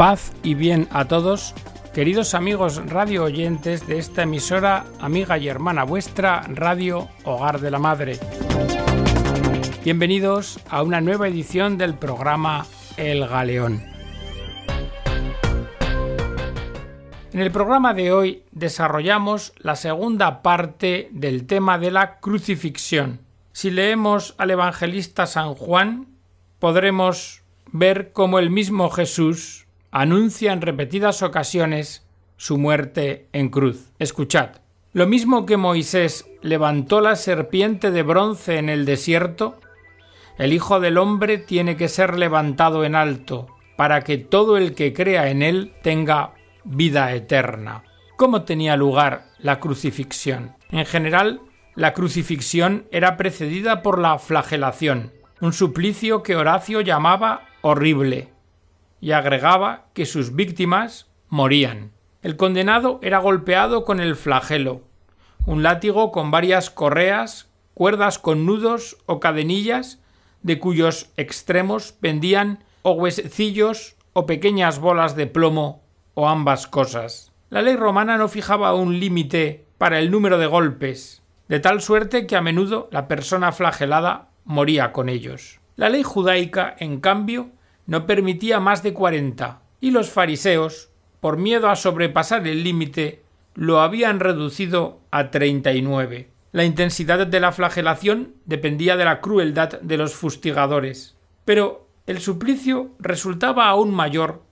Paz y bien a todos, queridos amigos radio oyentes de esta emisora, amiga y hermana vuestra, Radio Hogar de la Madre. Bienvenidos a una nueva edición del programa El Galeón. En el programa de hoy desarrollamos la segunda parte del tema de la crucifixión. Si leemos al evangelista San Juan, podremos ver cómo el mismo Jesús anuncia en repetidas ocasiones su muerte en cruz. Escuchad. Lo mismo que Moisés levantó la serpiente de bronce en el desierto, el Hijo del Hombre tiene que ser levantado en alto, para que todo el que crea en él tenga vida eterna. ¿Cómo tenía lugar la crucifixión? En general, la crucifixión era precedida por la flagelación, un suplicio que Horacio llamaba horrible, y agregaba que sus víctimas morían. El condenado era golpeado con el flagelo, un látigo con varias correas, cuerdas con nudos o cadenillas, de cuyos extremos pendían o huesecillos o pequeñas bolas de plomo o ambas cosas. La ley romana no fijaba un límite para el número de golpes, de tal suerte que a menudo la persona flagelada moría con ellos. La ley judaica, en cambio, no permitía más de cuarenta, y los fariseos, por miedo a sobrepasar el límite, lo habían reducido a treinta y nueve. La intensidad de la flagelación dependía de la crueldad de los fustigadores, pero el suplicio resultaba aún mayor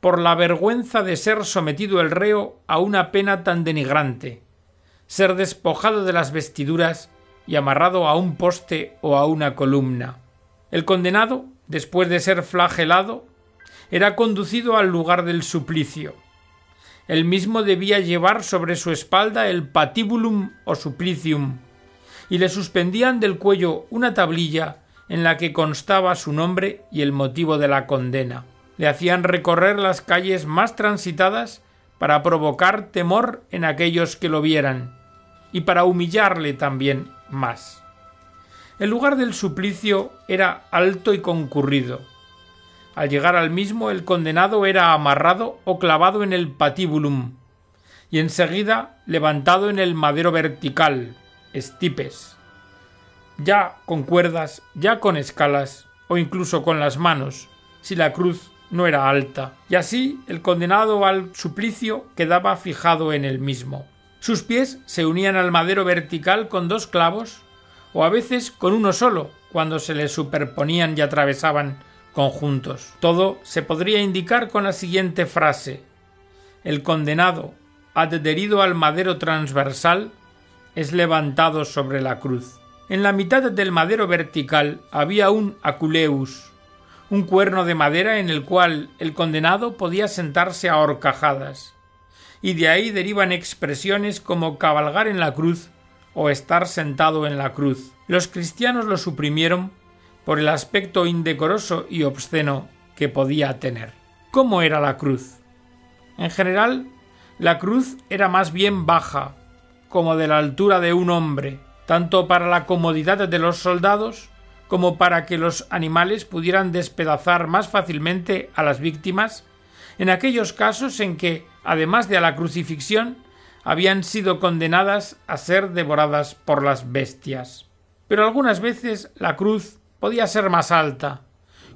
por la vergüenza de ser sometido el reo a una pena tan denigrante, ser despojado de las vestiduras y amarrado a un poste o a una columna. El condenado después de ser flagelado, era conducido al lugar del suplicio. El mismo debía llevar sobre su espalda el patibulum o suplicium, y le suspendían del cuello una tablilla en la que constaba su nombre y el motivo de la condena. Le hacían recorrer las calles más transitadas para provocar temor en aquellos que lo vieran, y para humillarle también más. El lugar del suplicio era alto y concurrido. Al llegar al mismo el condenado era amarrado o clavado en el patíbulum y enseguida levantado en el madero vertical, estipes, ya con cuerdas, ya con escalas o incluso con las manos, si la cruz no era alta, y así el condenado al suplicio quedaba fijado en el mismo. Sus pies se unían al madero vertical con dos clavos o a veces con uno solo, cuando se le superponían y atravesaban conjuntos. Todo se podría indicar con la siguiente frase El condenado, adherido al madero transversal, es levantado sobre la cruz. En la mitad del madero vertical había un aculeus, un cuerno de madera en el cual el condenado podía sentarse a horcajadas, y de ahí derivan expresiones como cabalgar en la cruz o estar sentado en la cruz. Los cristianos lo suprimieron por el aspecto indecoroso y obsceno que podía tener. ¿Cómo era la cruz? En general, la cruz era más bien baja, como de la altura de un hombre, tanto para la comodidad de los soldados como para que los animales pudieran despedazar más fácilmente a las víctimas en aquellos casos en que, además de a la crucifixión, habían sido condenadas a ser devoradas por las bestias. Pero algunas veces la cruz podía ser más alta,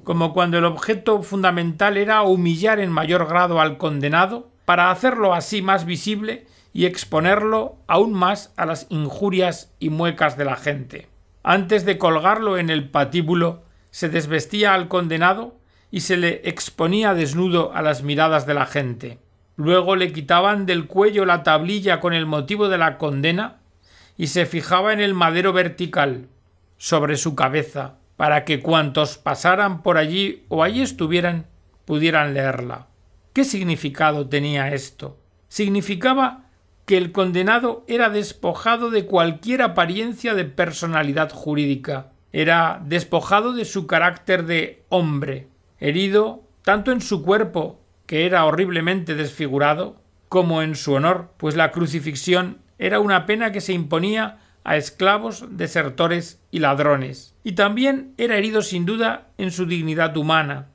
como cuando el objeto fundamental era humillar en mayor grado al condenado, para hacerlo así más visible y exponerlo aún más a las injurias y muecas de la gente. Antes de colgarlo en el patíbulo, se desvestía al condenado y se le exponía desnudo a las miradas de la gente. Luego le quitaban del cuello la tablilla con el motivo de la condena y se fijaba en el madero vertical sobre su cabeza para que cuantos pasaran por allí o allí estuvieran pudieran leerla. ¿Qué significado tenía esto? Significaba que el condenado era despojado de cualquier apariencia de personalidad jurídica, era despojado de su carácter de hombre, herido tanto en su cuerpo que era horriblemente desfigurado, como en su honor, pues la crucifixión era una pena que se imponía a esclavos, desertores y ladrones, y también era herido sin duda en su dignidad humana,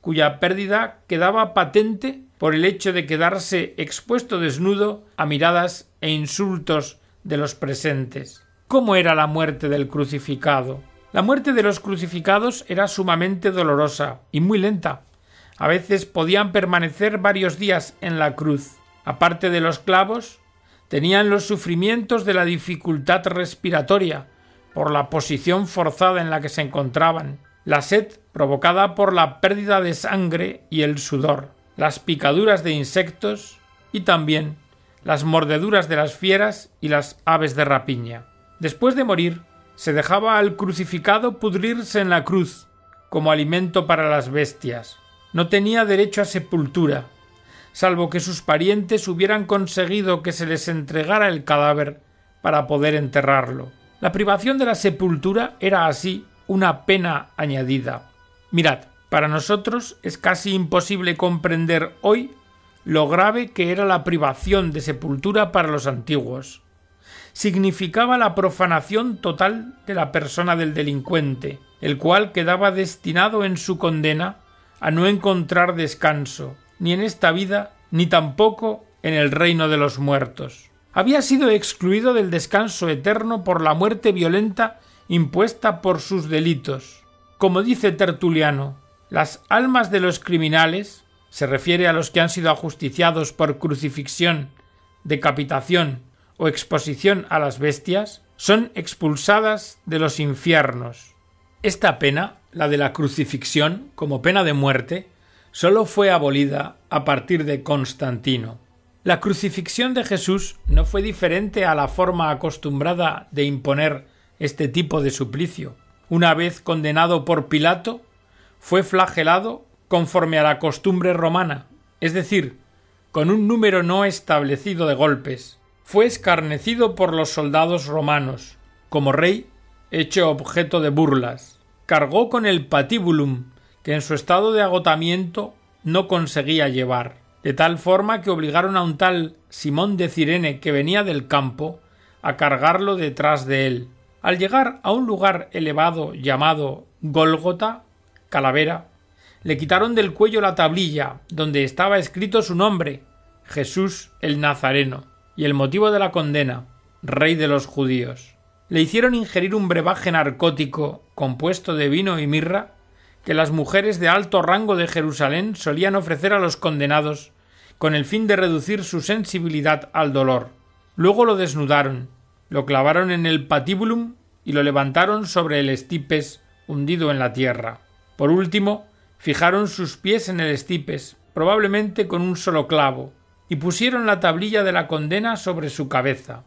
cuya pérdida quedaba patente por el hecho de quedarse expuesto desnudo a miradas e insultos de los presentes. ¿Cómo era la muerte del crucificado? La muerte de los crucificados era sumamente dolorosa y muy lenta. A veces podían permanecer varios días en la cruz. Aparte de los clavos, tenían los sufrimientos de la dificultad respiratoria, por la posición forzada en la que se encontraban, la sed provocada por la pérdida de sangre y el sudor, las picaduras de insectos y también las mordeduras de las fieras y las aves de rapiña. Después de morir, se dejaba al crucificado pudrirse en la cruz, como alimento para las bestias. No tenía derecho a sepultura, salvo que sus parientes hubieran conseguido que se les entregara el cadáver para poder enterrarlo. La privación de la sepultura era así una pena añadida. Mirad, para nosotros es casi imposible comprender hoy lo grave que era la privación de sepultura para los antiguos. Significaba la profanación total de la persona del delincuente, el cual quedaba destinado en su condena a no encontrar descanso, ni en esta vida, ni tampoco en el reino de los muertos había sido excluido del descanso eterno por la muerte violenta impuesta por sus delitos. Como dice Tertuliano, las almas de los criminales, se refiere a los que han sido ajusticiados por crucifixión, decapitación o exposición a las bestias, son expulsadas de los infiernos. Esta pena, la de la crucifixión como pena de muerte, sólo fue abolida a partir de Constantino. La crucifixión de Jesús no fue diferente a la forma acostumbrada de imponer este tipo de suplicio. Una vez condenado por Pilato, fue flagelado conforme a la costumbre romana, es decir, con un número no establecido de golpes. Fue escarnecido por los soldados romanos, como rey hecho objeto de burlas. Cargó con el patibulum, que en su estado de agotamiento no conseguía llevar de tal forma que obligaron a un tal Simón de Cirene que venía del campo a cargarlo detrás de él. Al llegar a un lugar elevado llamado Gólgota, calavera, le quitaron del cuello la tablilla donde estaba escrito su nombre, Jesús el Nazareno, y el motivo de la condena, Rey de los judíos. Le hicieron ingerir un brebaje narcótico compuesto de vino y mirra que las mujeres de alto rango de Jerusalén solían ofrecer a los condenados con el fin de reducir su sensibilidad al dolor. Luego lo desnudaron, lo clavaron en el patíbulum y lo levantaron sobre el estipes hundido en la tierra. Por último, fijaron sus pies en el estipes, probablemente con un solo clavo, y pusieron la tablilla de la condena sobre su cabeza.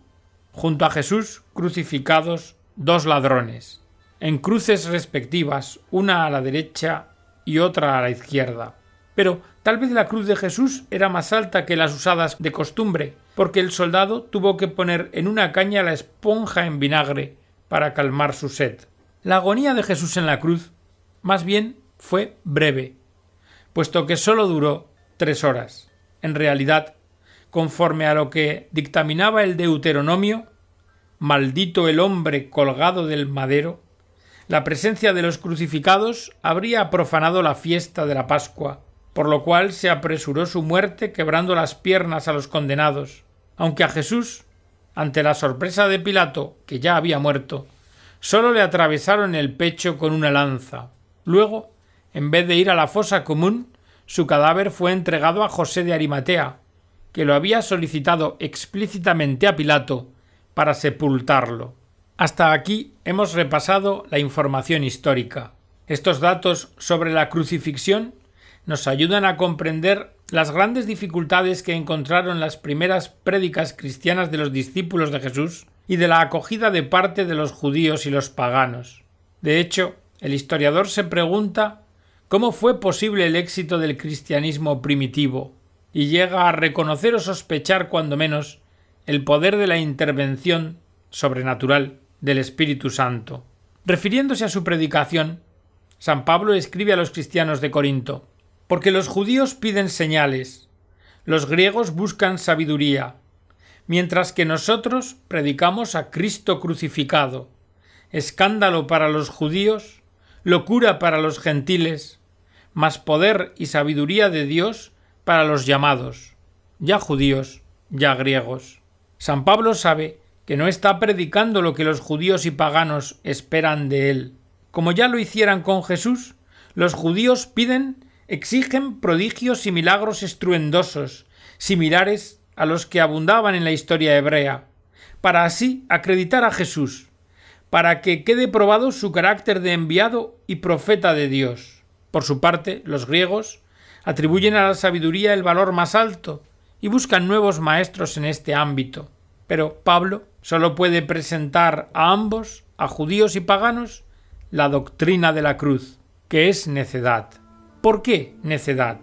Junto a Jesús crucificados dos ladrones en cruces respectivas, una a la derecha y otra a la izquierda. Pero tal vez la cruz de Jesús era más alta que las usadas de costumbre, porque el soldado tuvo que poner en una caña la esponja en vinagre para calmar su sed. La agonía de Jesús en la cruz, más bien, fue breve, puesto que sólo duró tres horas. En realidad, conforme a lo que dictaminaba el Deuteronomio, maldito el hombre colgado del madero, la presencia de los crucificados habría profanado la fiesta de la Pascua, por lo cual se apresuró su muerte quebrando las piernas a los condenados, aunque a Jesús, ante la sorpresa de Pilato, que ya había muerto, sólo le atravesaron el pecho con una lanza. Luego, en vez de ir a la fosa común, su cadáver fue entregado a José de Arimatea, que lo había solicitado explícitamente a Pilato para sepultarlo. Hasta aquí hemos repasado la información histórica. Estos datos sobre la crucifixión nos ayudan a comprender las grandes dificultades que encontraron las primeras prédicas cristianas de los discípulos de Jesús y de la acogida de parte de los judíos y los paganos. De hecho, el historiador se pregunta cómo fue posible el éxito del cristianismo primitivo, y llega a reconocer o sospechar cuando menos el poder de la intervención sobrenatural del Espíritu Santo. Refiriéndose a su predicación, San Pablo escribe a los cristianos de Corinto Porque los judíos piden señales, los griegos buscan sabiduría, mientras que nosotros predicamos a Cristo crucificado, escándalo para los judíos, locura para los gentiles, más poder y sabiduría de Dios para los llamados, ya judíos, ya griegos. San Pablo sabe que no está predicando lo que los judíos y paganos esperan de él. Como ya lo hicieran con Jesús, los judíos piden, exigen prodigios y milagros estruendosos, similares a los que abundaban en la historia hebrea, para así acreditar a Jesús, para que quede probado su carácter de enviado y profeta de Dios. Por su parte, los griegos atribuyen a la sabiduría el valor más alto y buscan nuevos maestros en este ámbito. Pero Pablo solo puede presentar a ambos, a judíos y paganos, la doctrina de la cruz, que es necedad. ¿Por qué necedad?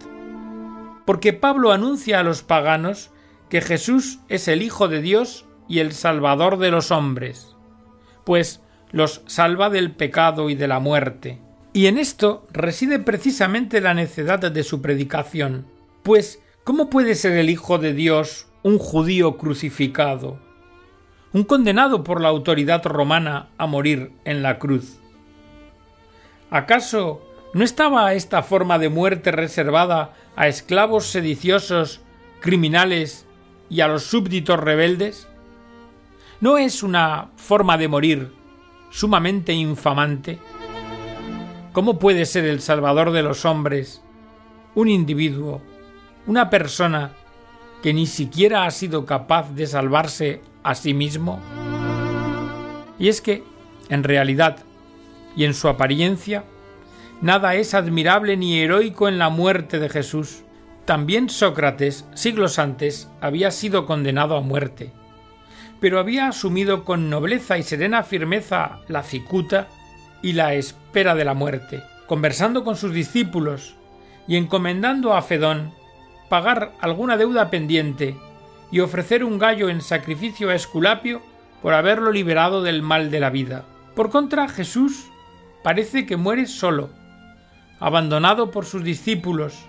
Porque Pablo anuncia a los paganos que Jesús es el Hijo de Dios y el Salvador de los hombres, pues los salva del pecado y de la muerte. Y en esto reside precisamente la necedad de su predicación, pues ¿cómo puede ser el Hijo de Dios un judío crucificado, un condenado por la autoridad romana a morir en la cruz? ¿Acaso no estaba esta forma de muerte reservada a esclavos sediciosos, criminales y a los súbditos rebeldes? ¿No es una forma de morir sumamente infamante? ¿Cómo puede ser el Salvador de los hombres un individuo, una persona que ni siquiera ha sido capaz de salvarse a sí mismo? Y es que, en realidad, y en su apariencia, nada es admirable ni heroico en la muerte de Jesús. También Sócrates, siglos antes, había sido condenado a muerte, pero había asumido con nobleza y serena firmeza la cicuta y la espera de la muerte, conversando con sus discípulos y encomendando a Fedón pagar alguna deuda pendiente y ofrecer un gallo en sacrificio a Esculapio por haberlo liberado del mal de la vida. Por contra, Jesús parece que muere solo, abandonado por sus discípulos,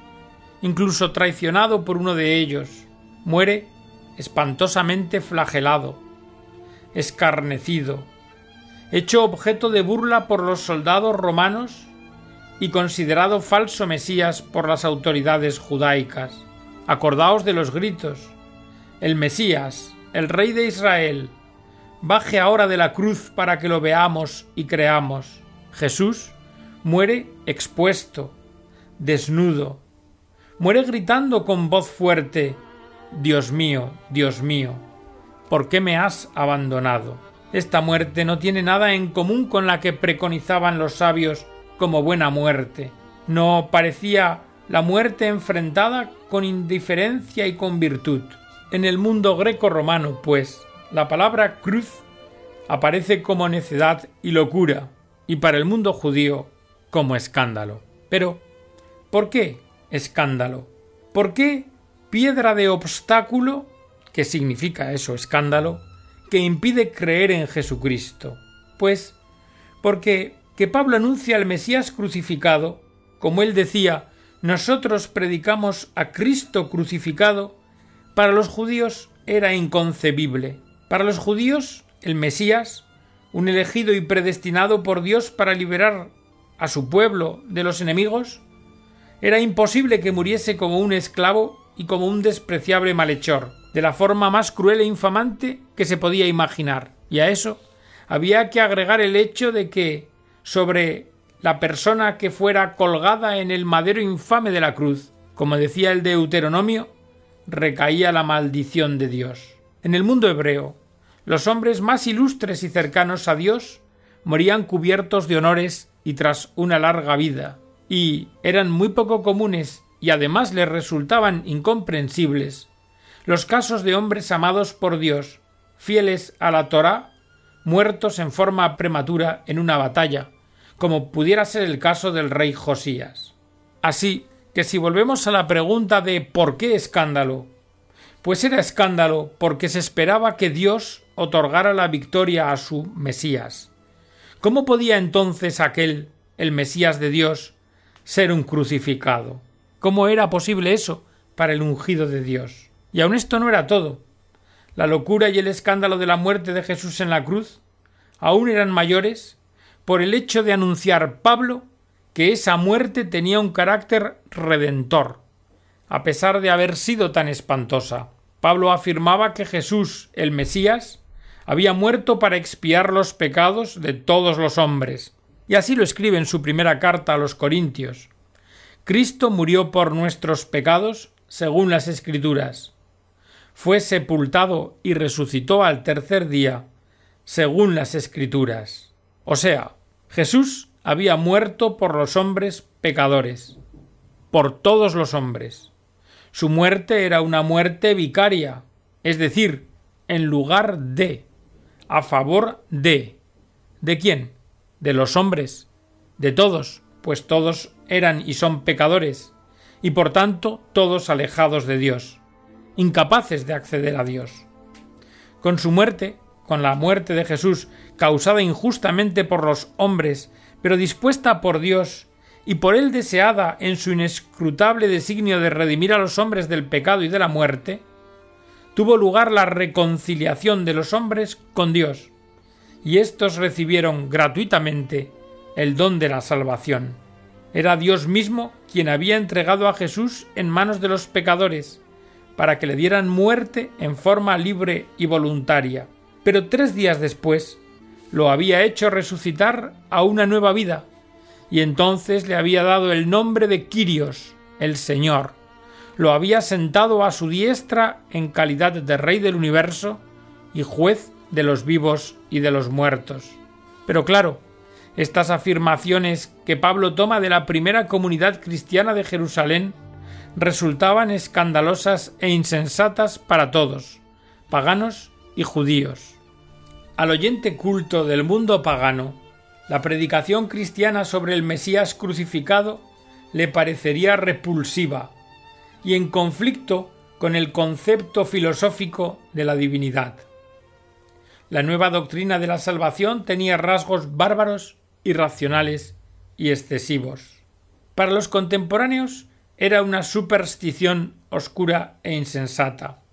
incluso traicionado por uno de ellos. Muere espantosamente flagelado, escarnecido, hecho objeto de burla por los soldados romanos y considerado falso Mesías por las autoridades judaicas. Acordaos de los gritos. El Mesías, el Rey de Israel, baje ahora de la cruz para que lo veamos y creamos. Jesús muere expuesto, desnudo, muere gritando con voz fuerte, Dios mío, Dios mío, ¿por qué me has abandonado? Esta muerte no tiene nada en común con la que preconizaban los sabios como buena muerte. No parecía la muerte enfrentada con indiferencia y con virtud. En el mundo greco-romano, pues, la palabra cruz aparece como necedad y locura, y para el mundo judío como escándalo. Pero, ¿por qué escándalo? ¿Por qué piedra de obstáculo, que significa eso, escándalo, que impide creer en Jesucristo? Pues porque que Pablo anuncia al Mesías crucificado, como él decía, nosotros predicamos a Cristo crucificado, para los judíos era inconcebible. Para los judíos, el Mesías, un elegido y predestinado por Dios para liberar a su pueblo de los enemigos, era imposible que muriese como un esclavo y como un despreciable malhechor, de la forma más cruel e infamante que se podía imaginar. Y a eso había que agregar el hecho de que sobre la persona que fuera colgada en el madero infame de la cruz, como decía el Deuteronomio, recaía la maldición de Dios. En el mundo hebreo, los hombres más ilustres y cercanos a Dios morían cubiertos de honores y tras una larga vida, y eran muy poco comunes y además les resultaban incomprensibles los casos de hombres amados por Dios, fieles a la Torá, muertos en forma prematura en una batalla, como pudiera ser el caso del rey Josías. Así que si volvemos a la pregunta de ¿por qué escándalo? Pues era escándalo porque se esperaba que Dios otorgara la victoria a su Mesías. ¿Cómo podía entonces aquel, el Mesías de Dios, ser un crucificado? ¿Cómo era posible eso para el ungido de Dios? Y aun esto no era todo. La locura y el escándalo de la muerte de Jesús en la cruz aún eran mayores por el hecho de anunciar Pablo que esa muerte tenía un carácter redentor, a pesar de haber sido tan espantosa. Pablo afirmaba que Jesús, el Mesías, había muerto para expiar los pecados de todos los hombres. Y así lo escribe en su primera carta a los Corintios. Cristo murió por nuestros pecados según las Escrituras. Fue sepultado y resucitó al tercer día según las Escrituras. O sea, Jesús había muerto por los hombres pecadores, por todos los hombres. Su muerte era una muerte vicaria, es decir, en lugar de, a favor de. ¿De quién? De los hombres, de todos, pues todos eran y son pecadores, y por tanto todos alejados de Dios, incapaces de acceder a Dios. Con su muerte, con la muerte de Jesús, causada injustamente por los hombres, pero dispuesta por Dios y por él deseada en su inescrutable designio de redimir a los hombres del pecado y de la muerte, tuvo lugar la reconciliación de los hombres con Dios, y éstos recibieron gratuitamente el don de la salvación. Era Dios mismo quien había entregado a Jesús en manos de los pecadores, para que le dieran muerte en forma libre y voluntaria. Pero tres días después lo había hecho resucitar a una nueva vida, y entonces le había dado el nombre de Quirios, el Señor. Lo había sentado a su diestra en calidad de Rey del universo y juez de los vivos y de los muertos. Pero claro, estas afirmaciones que Pablo toma de la primera comunidad cristiana de Jerusalén resultaban escandalosas e insensatas para todos, paganos y judíos. Al oyente culto del mundo pagano, la predicación cristiana sobre el Mesías crucificado le parecería repulsiva y en conflicto con el concepto filosófico de la divinidad. La nueva doctrina de la salvación tenía rasgos bárbaros, irracionales y excesivos. Para los contemporáneos era una superstición oscura e insensata.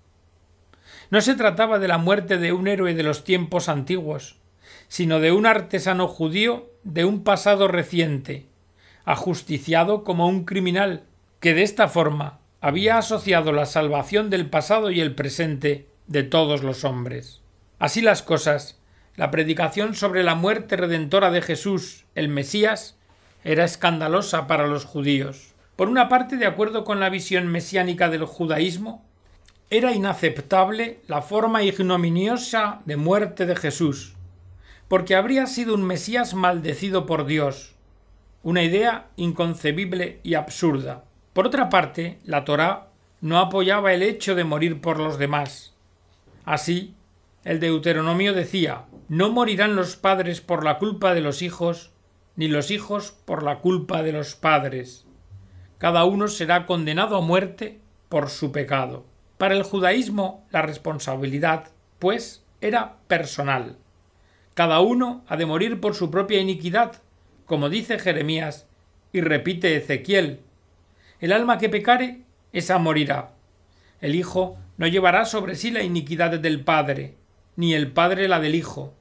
No se trataba de la muerte de un héroe de los tiempos antiguos, sino de un artesano judío de un pasado reciente, ajusticiado como un criminal, que de esta forma había asociado la salvación del pasado y el presente de todos los hombres. Así las cosas, la predicación sobre la muerte redentora de Jesús, el Mesías, era escandalosa para los judíos. Por una parte, de acuerdo con la visión mesiánica del judaísmo, era inaceptable la forma ignominiosa de muerte de Jesús, porque habría sido un Mesías maldecido por Dios, una idea inconcebible y absurda. Por otra parte, la Torá no apoyaba el hecho de morir por los demás. Así, el Deuteronomio decía No morirán los padres por la culpa de los hijos, ni los hijos por la culpa de los padres. Cada uno será condenado a muerte por su pecado. Para el judaísmo la responsabilidad, pues, era personal. Cada uno ha de morir por su propia iniquidad, como dice Jeremías y repite Ezequiel. El alma que pecare, esa morirá. El Hijo no llevará sobre sí la iniquidad del Padre, ni el Padre la del Hijo.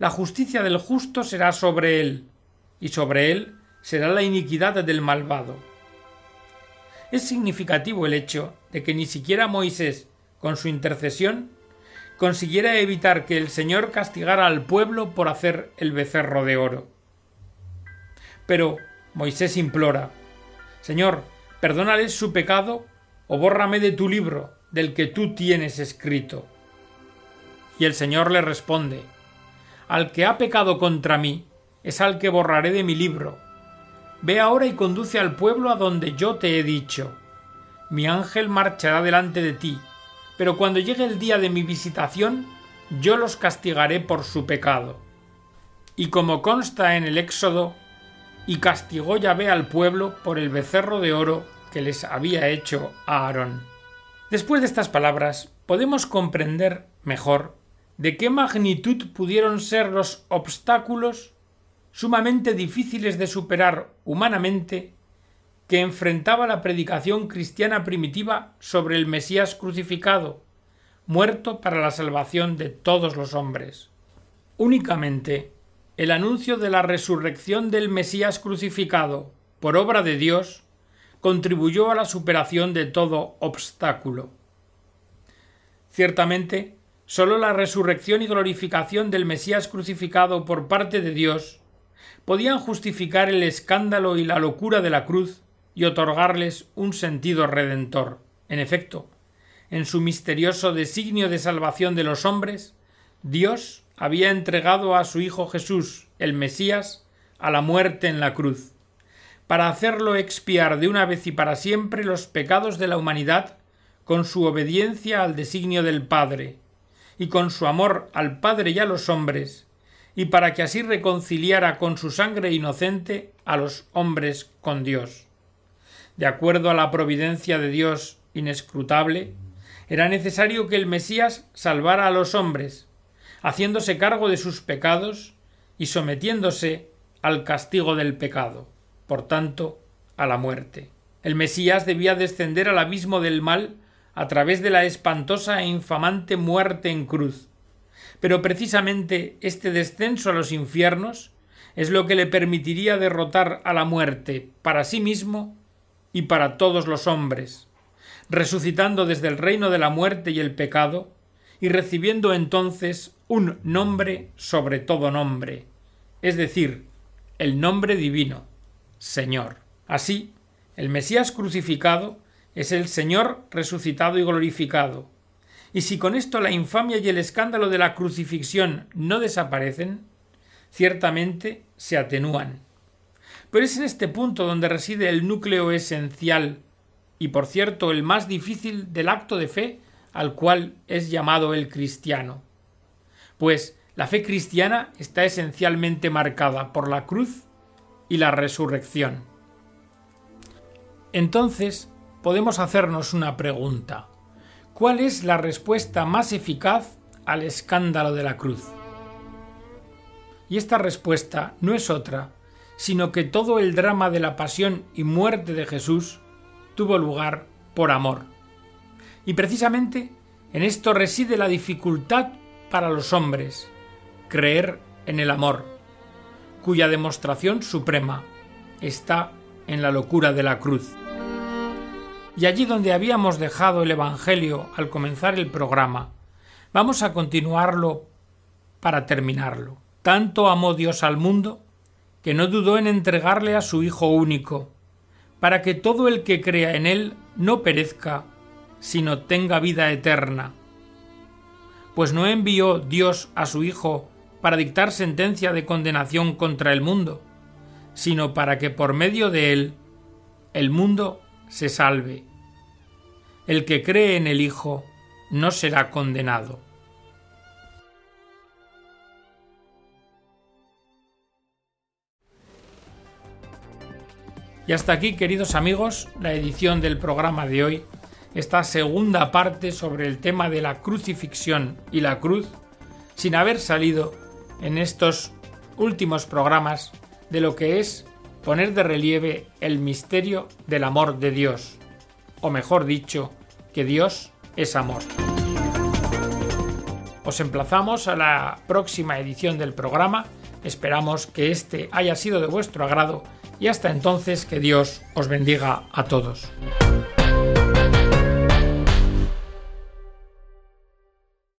La justicia del justo será sobre él, y sobre él será la iniquidad del malvado. Es significativo el hecho de que ni siquiera Moisés, con su intercesión, consiguiera evitar que el Señor castigara al pueblo por hacer el becerro de oro. Pero Moisés implora Señor, perdónales su pecado o bórrame de tu libro, del que tú tienes escrito. Y el Señor le responde Al que ha pecado contra mí, es al que borraré de mi libro. Ve ahora y conduce al pueblo a donde yo te he dicho. Mi ángel marchará delante de ti, pero cuando llegue el día de mi visitación, yo los castigaré por su pecado. Y como consta en el Éxodo, y castigó Yahvé al pueblo por el becerro de oro que les había hecho a Aarón. Después de estas palabras, podemos comprender mejor de qué magnitud pudieron ser los obstáculos sumamente difíciles de superar humanamente que enfrentaba la predicación cristiana primitiva sobre el Mesías crucificado, muerto para la salvación de todos los hombres. Únicamente el anuncio de la resurrección del Mesías crucificado por obra de Dios, contribuyó a la superación de todo obstáculo. Ciertamente, sólo la resurrección y glorificación del Mesías crucificado por parte de Dios podían justificar el escándalo y la locura de la cruz y otorgarles un sentido redentor. En efecto, en su misterioso designio de salvación de los hombres, Dios había entregado a su Hijo Jesús, el Mesías, a la muerte en la cruz, para hacerlo expiar de una vez y para siempre los pecados de la humanidad con su obediencia al designio del Padre, y con su amor al Padre y a los hombres, y para que así reconciliara con su sangre inocente a los hombres con Dios de acuerdo a la providencia de Dios inescrutable, era necesario que el Mesías salvara a los hombres, haciéndose cargo de sus pecados y sometiéndose al castigo del pecado, por tanto, a la muerte. El Mesías debía descender al abismo del mal a través de la espantosa e infamante muerte en cruz. Pero precisamente este descenso a los infiernos es lo que le permitiría derrotar a la muerte para sí mismo y para todos los hombres, resucitando desde el reino de la muerte y el pecado, y recibiendo entonces un nombre sobre todo nombre, es decir, el nombre divino, Señor. Así, el Mesías crucificado es el Señor resucitado y glorificado. Y si con esto la infamia y el escándalo de la crucifixión no desaparecen, ciertamente se atenúan pero es en este punto donde reside el núcleo esencial y por cierto el más difícil del acto de fe al cual es llamado el cristiano. Pues la fe cristiana está esencialmente marcada por la cruz y la resurrección. Entonces podemos hacernos una pregunta. ¿Cuál es la respuesta más eficaz al escándalo de la cruz? Y esta respuesta no es otra sino que todo el drama de la pasión y muerte de Jesús tuvo lugar por amor. Y precisamente en esto reside la dificultad para los hombres, creer en el amor, cuya demostración suprema está en la locura de la cruz. Y allí donde habíamos dejado el Evangelio al comenzar el programa, vamos a continuarlo para terminarlo. Tanto amó Dios al mundo que no dudó en entregarle a su Hijo único, para que todo el que crea en él no perezca, sino tenga vida eterna. Pues no envió Dios a su Hijo para dictar sentencia de condenación contra el mundo, sino para que por medio de él el mundo se salve. El que cree en el Hijo no será condenado. Y hasta aquí, queridos amigos, la edición del programa de hoy, esta segunda parte sobre el tema de la crucifixión y la cruz, sin haber salido en estos últimos programas de lo que es poner de relieve el misterio del amor de Dios, o mejor dicho, que Dios es amor. Os emplazamos a la próxima edición del programa, esperamos que este haya sido de vuestro agrado y hasta entonces que Dios os bendiga a todos.